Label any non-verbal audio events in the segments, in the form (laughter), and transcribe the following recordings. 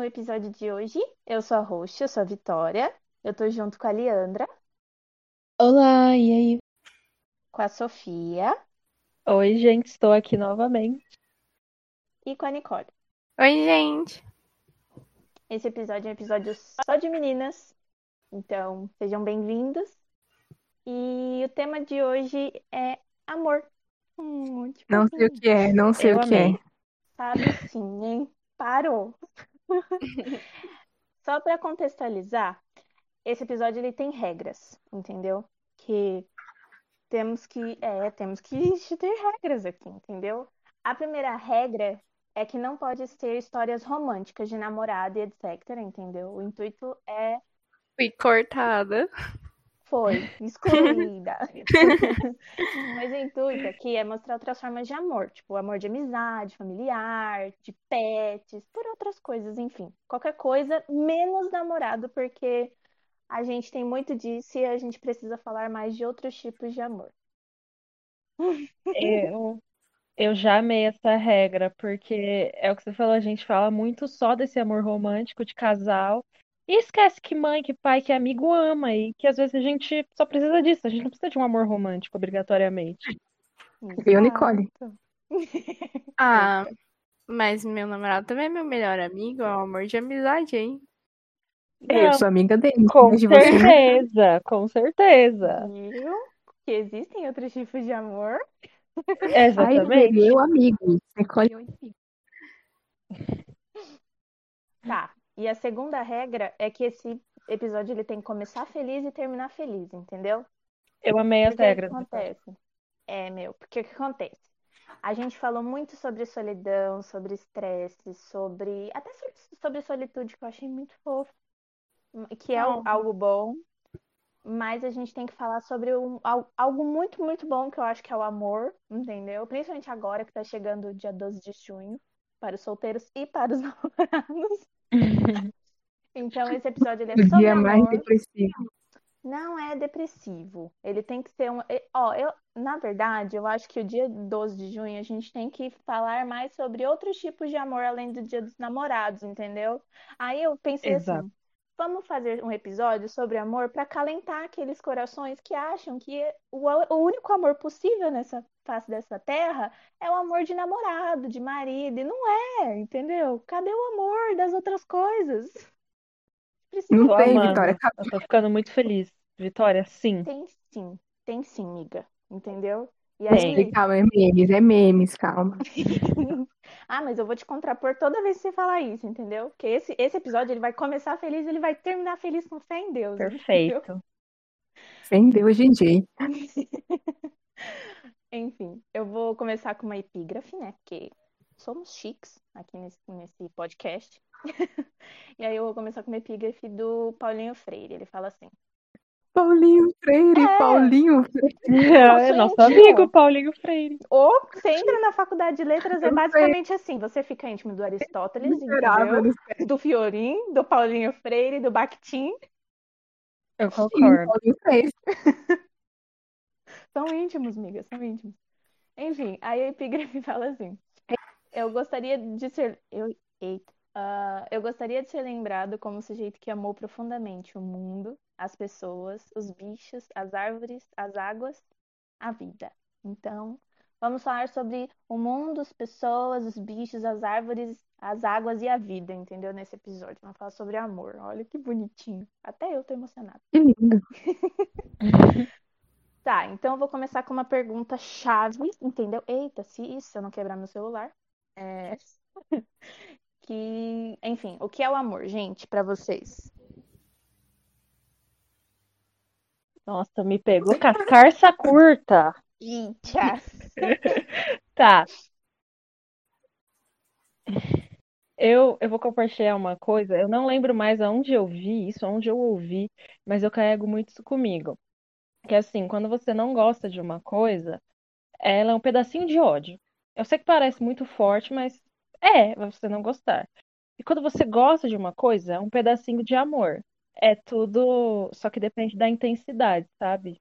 no episódio de hoje. Eu sou a Roxa, eu sou a Vitória. Eu tô junto com a Leandra, Olá, e aí? com a Sofia Oi, gente, estou aqui novamente. e com a Nicole. Oi, gente. Esse episódio é um episódio só de meninas, então sejam bem-vindos. E o tema de hoje é amor. Hum, tipo Não sei o que é, não sei Eu o que é. amei. sabe sim, hein? Parou. (laughs) Só para contextualizar, esse episódio ele tem regras, entendeu? Que temos que, é, temos que ter regras aqui, entendeu? A primeira regra é que não pode ser histórias românticas de namorado e etc, entendeu? O intuito é Fui cortada. Foi excluída. (laughs) Mas o intuito aqui é mostrar outras formas de amor, tipo amor de amizade, familiar, de pets, por outras coisas, enfim. Qualquer coisa, menos namorado, porque a gente tem muito disso e a gente precisa falar mais de outros tipos de amor. Eu, eu já amei essa regra, porque é o que você falou, a gente fala muito só desse amor romântico de casal e esquece que mãe, que pai, que amigo ama e que às vezes a gente só precisa disso, a gente não precisa de um amor romântico obrigatoriamente. Viu, Nicole? (laughs) Ah, mas meu namorado também é meu melhor amigo, é um amor de amizade, hein? Não, Eu sou amiga dele, com de você. certeza, com certeza. Viu? Que existem outros tipos de amor. Ai, Exatamente. eu amigo. Nicole, eu. Tá. E a segunda regra é que esse episódio ele tem que começar feliz e terminar feliz, entendeu? Eu amei as Porque o que regras. acontece? É, meu, porque o que acontece? A gente falou muito sobre solidão, sobre estresse, sobre. Até sobre, sobre solitude, que eu achei muito fofo. Que é algo bom. Mas a gente tem que falar sobre um, al- algo muito, muito bom, que eu acho que é o amor, entendeu? Principalmente agora que tá chegando o dia 12 de junho, para os solteiros e para os (laughs) namorados. (laughs) Então, esse episódio ele é O sobre dia mais amor. depressivo. Não é depressivo. Ele tem que ser um. Ó, eu, na verdade, eu acho que o dia 12 de junho a gente tem que falar mais sobre outros tipos de amor além do dia dos namorados, entendeu? Aí eu pensei Exato. assim: vamos fazer um episódio sobre amor para acalentar aqueles corações que acham que o, o único amor possível nessa face dessa terra é o amor de namorado, de marido, e não é, entendeu? Cadê o amor das outras coisas? Precisa Não tem, amando. Vitória. Eu tô ficando muito feliz. Vitória, sim. Tem sim, tem sim, miga. Entendeu? E Tem. aí. Calma, é memes, é memes, calma. (laughs) Ah, mas eu vou te contrapor toda vez que você falar isso, entendeu? Porque esse, esse episódio ele vai começar feliz, ele vai terminar feliz com fé em Deus, entendeu? Perfeito. Sem Deus. (laughs) Enfim, eu vou começar com uma epígrafe, né? Porque somos chiques aqui nesse, nesse podcast. (laughs) E aí eu vou começar com uma epígrafe do Paulinho Freire. Ele fala assim: Paulinho Freire, É. Paulinho Freire. (laughs) É Nosso nosso amigo Paulinho Freire. Ou você entra na faculdade de letras, é basicamente assim: você fica íntimo do Aristóteles, entendeu? Do Fiorin, do Paulinho Freire, do Bakhtin. Eu Sim, concordo. Paulinho Freire. (laughs) São íntimos, migas, são íntimos. Enfim, aí a epígrafe (laughs) fala assim: Eu gostaria de ser. Eu, eita. Ah, eu gostaria de ser lembrado como o sujeito que amou profundamente o mundo, as pessoas, os bichos, as árvores, as águas, a vida. Então, vamos falar sobre o mundo, as pessoas, os bichos, as árvores, as águas e a vida, entendeu? Nesse episódio. Vamos falar sobre amor. Olha que bonitinho. Até eu tô emocionada. Que lindo. (laughs) Tá, então eu vou começar com uma pergunta chave, entendeu? Eita, se isso eu não quebrar meu celular. É... (laughs) Que, enfim, o que é o amor, gente, pra vocês? Nossa, me pegou com a carça curta. Eita! (laughs) Tá. Eu, eu vou compartilhar uma coisa. Eu não lembro mais aonde eu vi isso, aonde eu ouvi, mas eu carrego muito isso comigo. Que assim, quando você não gosta de uma coisa, ela é um pedacinho de ódio. Eu sei que parece muito forte, mas é você não gostar. E quando você gosta de uma coisa, é um pedacinho de amor. É tudo, só que depende da intensidade, sabe?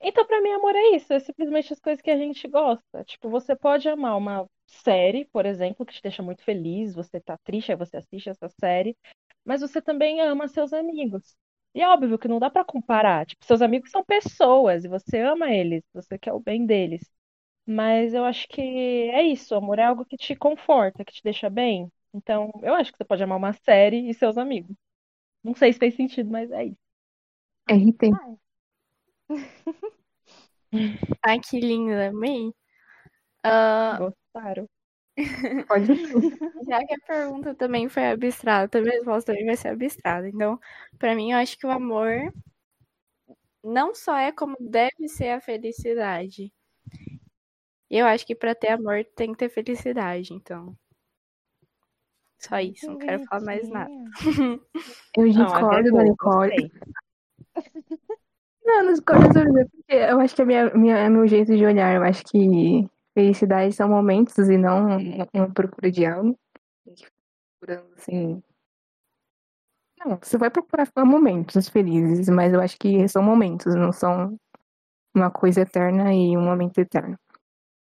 Então, pra mim, amor é isso, é simplesmente as coisas que a gente gosta. Tipo, você pode amar uma série, por exemplo, que te deixa muito feliz, você tá triste, aí você assiste essa série, mas você também ama seus amigos. E é óbvio que não dá pra comparar. Tipo, seus amigos são pessoas e você ama eles, você quer o bem deles. Mas eu acho que é isso, amor é algo que te conforta, que te deixa bem. Então, eu acho que você pode amar uma série e seus amigos. Não sei se fez sentido, mas é isso. RT. (laughs) Ai, que linda, amei. Ah, Gostaram. Pode (laughs) já que a pergunta também foi abstrata, a minha resposta também vai ser abstrata. Então, pra mim, eu acho que o amor não só é como deve ser a felicidade. Eu acho que pra ter amor tem que ter felicidade, então. Só isso, não quero falar mais nada. (laughs) Eu discordo da Nicole. Não, não discordo sobre isso, porque eu acho que é, minha, minha, é meu jeito de olhar. Eu acho que felicidade são momentos e não uma procura de algo. Procurando assim. Não, você vai procurar momentos felizes, mas eu acho que são momentos, não são uma coisa eterna e um momento eterno.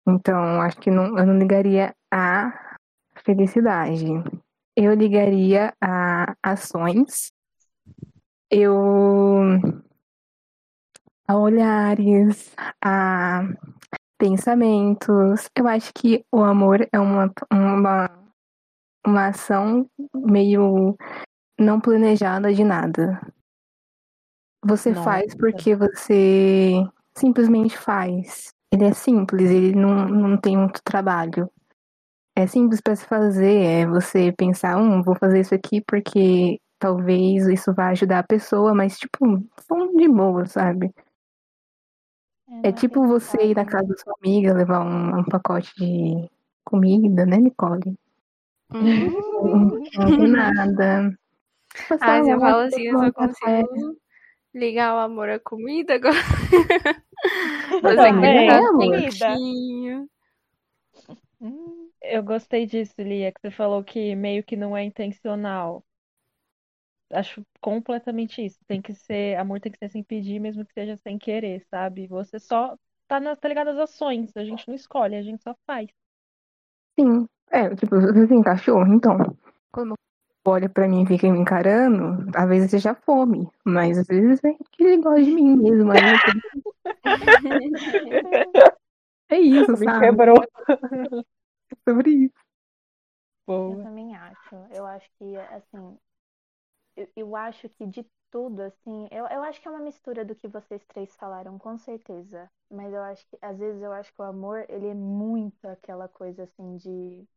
Então, acho que não, eu não ligaria a felicidade. Eu ligaria a ações. Eu a olhares, a pensamentos. Eu acho que o amor é uma, uma, uma ação meio não planejada de nada. Você Nossa. faz porque você simplesmente faz. Ele é simples, ele não, não tem muito trabalho. É simples para se fazer, é você pensar, hum, vou fazer isso aqui porque talvez isso vá ajudar a pessoa, mas tipo, são de boa, sabe? É tipo você ir na casa da sua amiga, levar um, um pacote de comida, né, Nicole? Uhum. Não tem nada. Ah, se eu falo assim, eu só café. consigo ligar o amor à comida agora. (laughs) Também. aquele É. Hum, Eu gostei disso, Lia, que você falou que meio que não é intencional. Acho completamente isso. Tem que ser, amor tem que ser sem pedir, mesmo que seja sem querer, sabe? Você só tá, na, tá ligado às ações. A gente não escolhe, a gente só faz. Sim. É, tipo, você tem cachorro, então. Quando olha pra mim e fica me encarando, às vezes seja fome, mas às vezes é que ele gosta de mim mesmo. Aí eu (laughs) é isso, Me sabe? quebrou. É sobre isso. Eu Boa. também acho. Eu acho que, assim, eu, acho que de tudo, assim, eu, eu acho que é uma mistura do que vocês três falaram, com certeza. Mas eu acho que, às vezes, eu acho que o amor, ele é muito aquela coisa, assim, de.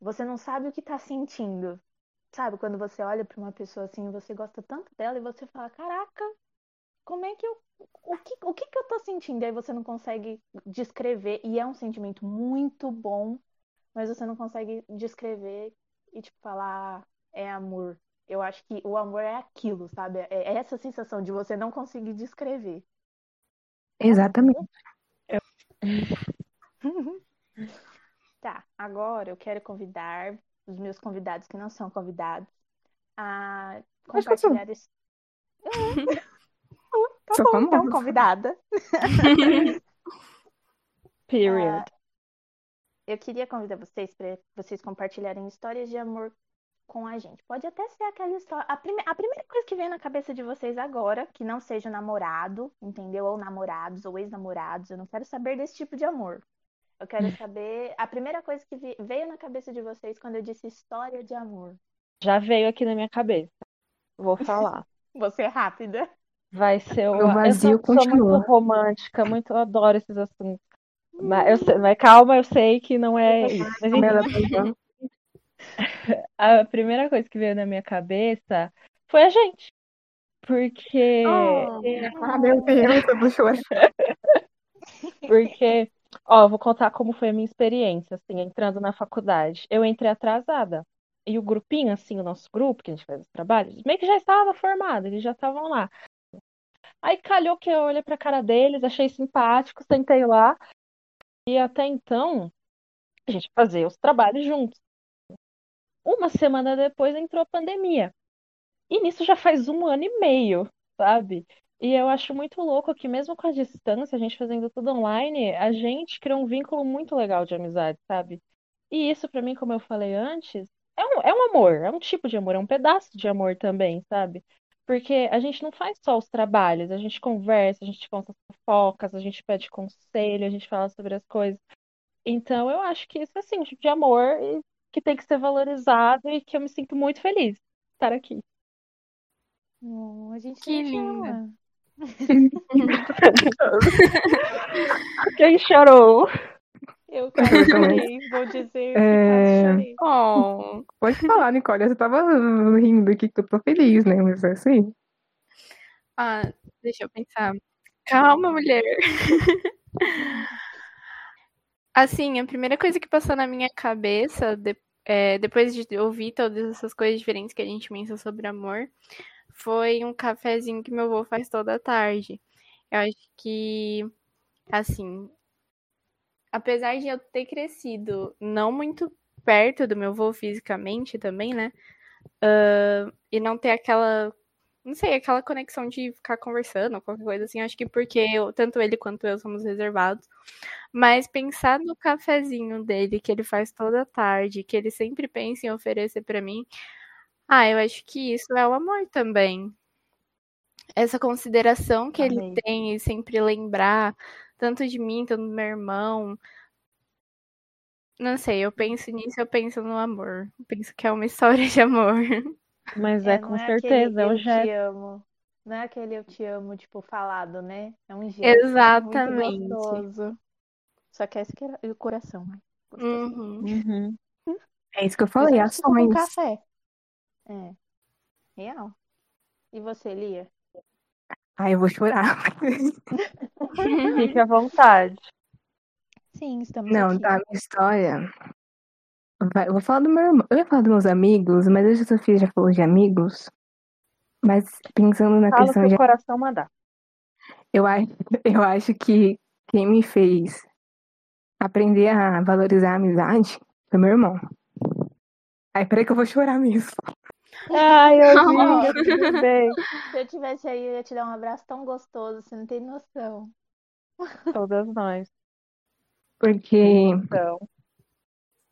Você não sabe o que tá sentindo. Sabe, quando você olha pra uma pessoa assim, você gosta tanto dela e você fala, caraca, como é que eu. O que, o que que eu tô sentindo? E aí você não consegue descrever. E é um sentimento muito bom, mas você não consegue descrever e, tipo, falar, "Ah, é amor. Eu acho que o amor é aquilo, sabe? É essa sensação de você não conseguir descrever. Exatamente. (laughs) Tá, agora eu quero convidar os meus convidados que não são convidados a eu compartilhar esse. (laughs) Tá Sou bom, então, convidada. (laughs) Period. Eu queria convidar vocês para vocês compartilharem histórias de amor com a gente. Pode até ser aquela história. A, prime... a primeira coisa que vem na cabeça de vocês agora, que não seja namorado, entendeu? Ou namorados, ou ex-namorados. Eu não quero saber desse tipo de amor. Eu quero (laughs) saber. A primeira coisa que vi- veio na cabeça de vocês quando eu disse história de amor. Já veio aqui na minha cabeça. Vou falar. (laughs) Você é rápida. Vai ser o. O vazio eu sou, sou continua. muito romântica, muito eu adoro esses assuntos. Mas, eu sei- mas calma, eu sei que não é isso. Mas, enfim. (laughs) a primeira coisa que veio na minha cabeça foi a gente. Porque. Oh, Ah, meu Deus, eu vou chorar. (laughs) Porque, ó, vou contar como foi a minha experiência, assim, entrando na faculdade. Eu entrei atrasada. E o grupinho, assim, o nosso grupo, que a gente faz os trabalhos, meio que já estava formado, eles já estavam lá. Aí calhou que eu olhei pra cara deles, achei simpático, sentei lá. E até então, a gente fazia os trabalhos juntos. Uma semana depois entrou a pandemia. E nisso já faz um ano e meio, sabe? E eu acho muito louco que, mesmo com a distância, a gente fazendo tudo online, a gente criou um vínculo muito legal de amizade, sabe? E isso, pra mim, como eu falei antes, é um, é um amor, é um tipo de amor, é um pedaço de amor também, sabe? Porque a gente não faz só os trabalhos, a gente conversa, a gente conta as fofocas, a gente pede conselho, a gente fala sobre as coisas. Então, eu acho que isso é assim, um tipo de amor que tem que ser valorizado e que eu me sinto muito feliz de estar aqui. Oh, a gente Que linda. (laughs) Quem chorou? Eu chorei, (laughs) vou dizer que É. Oh, Pode falar, Nicole. Você tava rindo aqui que eu tô feliz, né? Mas é assim. ah, deixa eu pensar. Calma, mulher. (laughs) Assim, a primeira coisa que passou na minha cabeça, de- é, depois de ouvir todas essas coisas diferentes que a gente mencionou sobre amor, foi um cafezinho que meu avô faz toda tarde. Eu acho que, assim, apesar de eu ter crescido não muito perto do meu avô fisicamente também, né? ah, e não ter aquela, não sei, aquela conexão de ficar conversando qualquer coisa assim. Acho que porque eu, tanto ele quanto eu somos reservados. Mas pensar no cafezinho dele que ele faz toda tarde, que ele sempre pensa em oferecer pra mim, ah, eu acho que isso é o amor também. Essa consideração que ele Amei. tem e sempre lembrar tanto de mim, tanto do meu irmão. Não sei, eu penso nisso, eu penso no amor. Eu penso que é uma história de amor. (laughs) Mas é, É, com é certeza, é o eu te gesto. amo. Não é aquele eu te amo, tipo, falado, né? É um gesto muito Exatamente. gostoso. Só que esse que era o coração, né? Uhum. Uhum. É isso que eu falei, com ações. café. É. Real. E você, Lia? Ai, eu vou chorar. (laughs) Fique à vontade. Sim, estamos Não, aqui. tá, minha história. Vai, eu vou falar do meu irmão. Eu ia falar dos meus amigos, mas hoje a Sofia já falou de amigos. Mas pensando na Fala questão que de o coração mandar. Eu acho, (laughs) eu acho que quem me fez aprender a valorizar a amizade foi meu irmão. Ai, peraí que eu vou chorar mesmo. Ai, tudo (laughs) (laughs) bem. se eu tivesse aí, eu ia te dar um abraço tão gostoso, você não tem noção. Todas nós. Porque Então,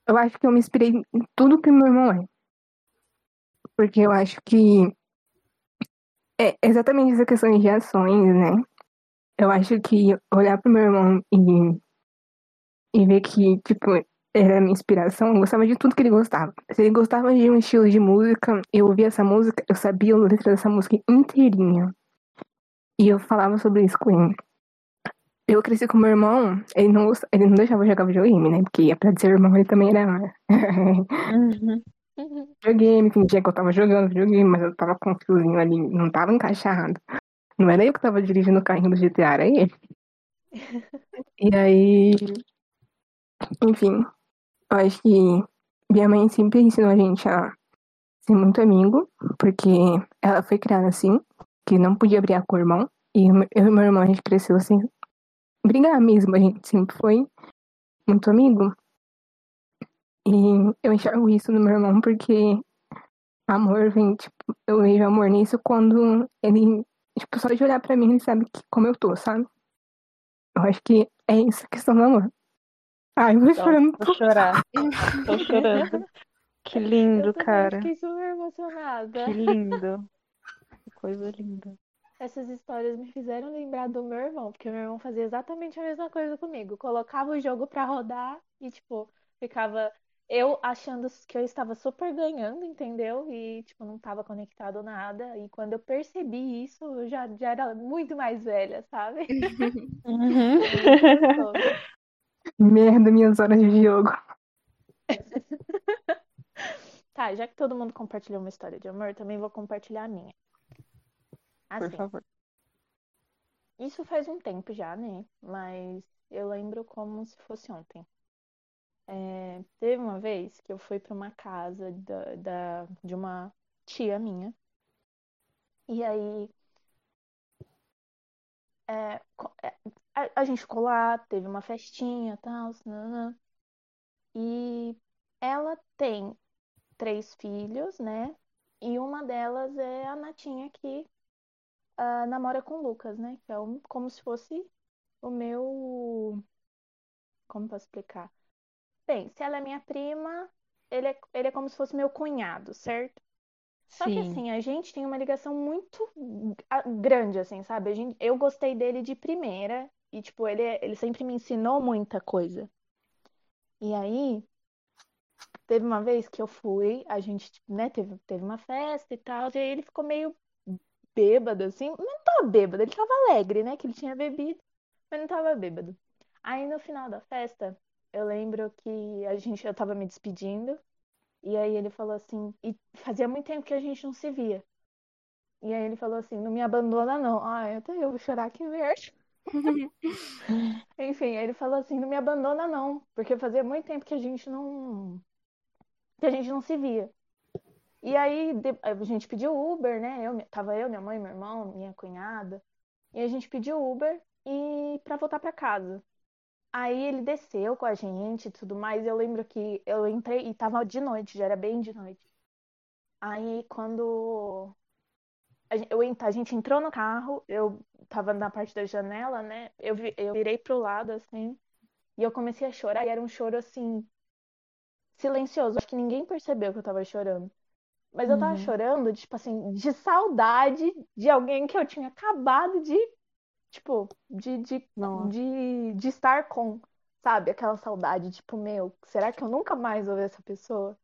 eu acho que eu me inspirei em tudo que meu irmão é. Porque eu acho que é exatamente essa questão de ações, né? Eu acho que olhar pro meu irmão e, e ver que, tipo, era a minha inspiração, eu gostava de tudo que ele gostava. Se ele gostava de um estilo de música, eu ouvia essa música, eu sabia a letra dessa música inteirinha. E eu falava sobre isso com ele. Eu cresci com meu irmão, ele não, ele não deixava eu jogar videogame, né? Porque apesar de ser irmão, ele também era uhum. (laughs) videogame, fingia que eu tava jogando videogame, mas eu tava com o fiozinho ali, não tava encaixado. Não era eu que tava dirigindo o carrinho do GTA, era ele. (laughs) E aí, enfim, eu acho que minha mãe sempre ensinou a gente a ser muito amigo, porque ela foi criada assim, que não podia brigar com o irmão. E eu e meu irmão, a gente cresceu assim, brigar mesmo, a gente sempre foi muito amigo. E eu enxergo isso no meu irmão porque amor vem, tipo, eu vejo amor nisso quando ele, tipo, só de olhar pra mim, ele sabe que, como eu tô, sabe? Eu acho que é isso a questão do amor. Ai, eu vou chorando. Vou chorar. Tô (laughs) chorando. Que lindo, Eu cara. fiquei super emocionada. Que lindo. Que coisa linda. Essas histórias me fizeram lembrar do meu irmão, porque meu irmão fazia exatamente a mesma coisa comigo. Colocava o jogo pra rodar e, tipo, ficava eu achando que eu estava super ganhando, entendeu? E, tipo, não estava conectado nada. E quando eu percebi isso, eu já, já era muito mais velha, sabe? Uhum. (laughs) Merda, minhas horas de jogo. (laughs) Tá, já que todo mundo compartilhou uma história de amor, também vou compartilhar a minha. Por Assim, favor. isso faz um tempo já, né? Mas eu lembro como se fosse ontem. É, teve uma vez que eu fui para uma casa da, da- de uma tia minha. E aí é, é, a, a gente ficou lá, teve uma festinha e tal. E ela tem três filhos, né? E uma delas é a Natinha que ah, namora com o Lucas, né? Que é um- como se fosse o meu. Como posso explicar? Bem, se ela é minha prima, ele é, ele é como se fosse meu cunhado, certo? Só que Sim. assim, a gente tem uma ligação muito grande, assim, sabe? A gente, eu gostei dele de primeira e, tipo, ele, ele sempre me ensinou muita coisa. E aí, teve uma vez que eu fui, a gente, né, teve, teve uma festa e tal, e aí ele ficou meio bêbado, assim. Não tava bêbado, ele tava alegre, né, que ele tinha bebido, mas não tava bêbado. Aí, no final da festa, eu lembro que a gente, eu tava me despedindo, e aí ele falou assim, e fazia muito tempo que a gente não se via. E aí ele falou assim, não me abandona não. Ai, até eu vou chorar, que merda. (laughs) Enfim, aí ele falou assim, não me abandona não, porque fazia muito tempo que a gente não que a gente não se via. E aí a gente pediu Uber, né? Eu, tava eu, minha mãe, meu irmão, minha cunhada. E a gente pediu Uber e para voltar para casa. Aí ele desceu com a gente e tudo mais. Eu lembro que eu entrei e tava de noite, já era bem de noite. Aí quando a gen- eu, a gente entrou no carro, eu tava na parte da janela, né? Eu, eu virei pro lado assim e eu comecei a chorar. E era um choro assim, silencioso. Acho que ninguém percebeu que eu tava chorando. Mas eu tava Uhum. chorando, tipo assim, de saudade de alguém que eu tinha acabado de, tipo, de, de, Nossa. de, de estar com, sabe? Aquela saudade, tipo, meu, será que eu nunca mais vou ver essa pessoa?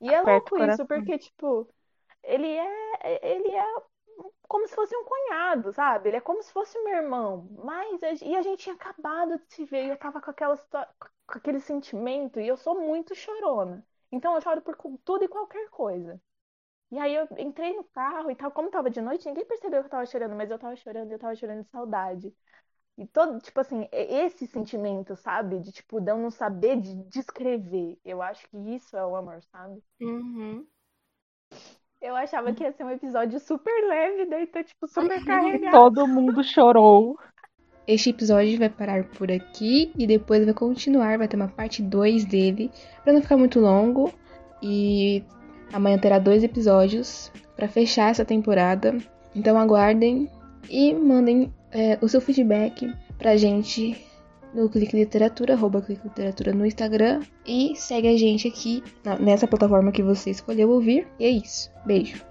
E é Aperta louco isso, porque, tipo, ele é, ele é como se fosse um cunhado, sabe? Ele é como se fosse meu irmão. Mas, e a gente tinha acabado de se ver, e eu tava com aquela, com aquele sentimento, e eu sou muito chorona. Então eu choro por tudo e qualquer coisa. E aí eu entrei no carro e tal, como tava de noite, ninguém percebeu que eu tava chorando, mas eu tava chorando, eu tava chorando de saudade. E todo, tipo assim, esse sentimento, sabe? De tipo, de eu não saber de descrever. Eu acho que isso é o amor, sabe? Uhum. Eu achava que ia ser um episódio super leve, daí tá, tipo, super (laughs) carregado. Todo mundo chorou. Este episódio vai parar por aqui e depois vai continuar, vai ter uma parte 2 dele, pra não ficar muito longo. E amanhã terá dois episódios pra fechar essa temporada. Então aguardem e mandem é, o seu feedback pra gente no Clique Literatura, arroba Clique Literatura no Instagram. E segue a gente aqui nessa plataforma que você escolheu ouvir. E é isso. Beijo.